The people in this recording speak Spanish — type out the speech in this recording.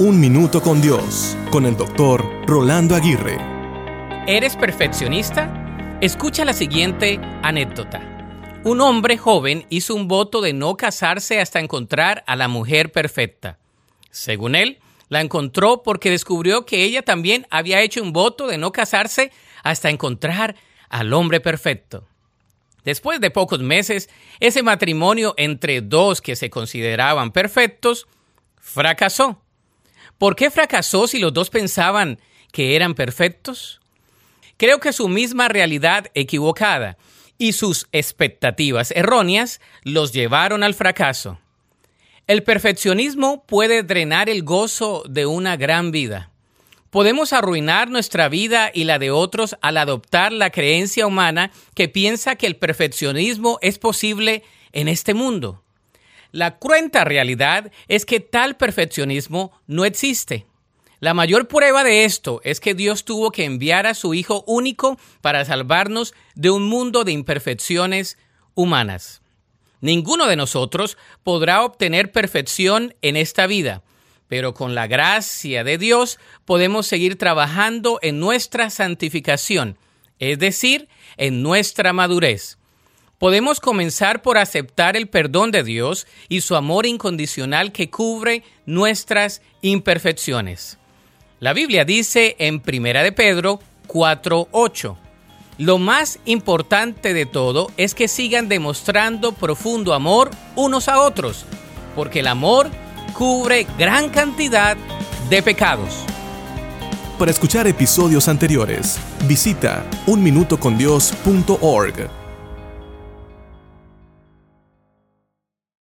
Un Minuto con Dios, con el doctor Rolando Aguirre. ¿Eres perfeccionista? Escucha la siguiente anécdota. Un hombre joven hizo un voto de no casarse hasta encontrar a la mujer perfecta. Según él, la encontró porque descubrió que ella también había hecho un voto de no casarse hasta encontrar al hombre perfecto. Después de pocos meses, ese matrimonio entre dos que se consideraban perfectos fracasó. ¿Por qué fracasó si los dos pensaban que eran perfectos? Creo que su misma realidad equivocada y sus expectativas erróneas los llevaron al fracaso. El perfeccionismo puede drenar el gozo de una gran vida. Podemos arruinar nuestra vida y la de otros al adoptar la creencia humana que piensa que el perfeccionismo es posible en este mundo. La cruenta realidad es que tal perfeccionismo no existe. La mayor prueba de esto es que Dios tuvo que enviar a su Hijo único para salvarnos de un mundo de imperfecciones humanas. Ninguno de nosotros podrá obtener perfección en esta vida, pero con la gracia de Dios podemos seguir trabajando en nuestra santificación, es decir, en nuestra madurez. Podemos comenzar por aceptar el perdón de Dios y su amor incondicional que cubre nuestras imperfecciones. La Biblia dice en 1 de Pedro 4:8, lo más importante de todo es que sigan demostrando profundo amor unos a otros, porque el amor cubre gran cantidad de pecados. Para escuchar episodios anteriores, visita unminutocondios.org.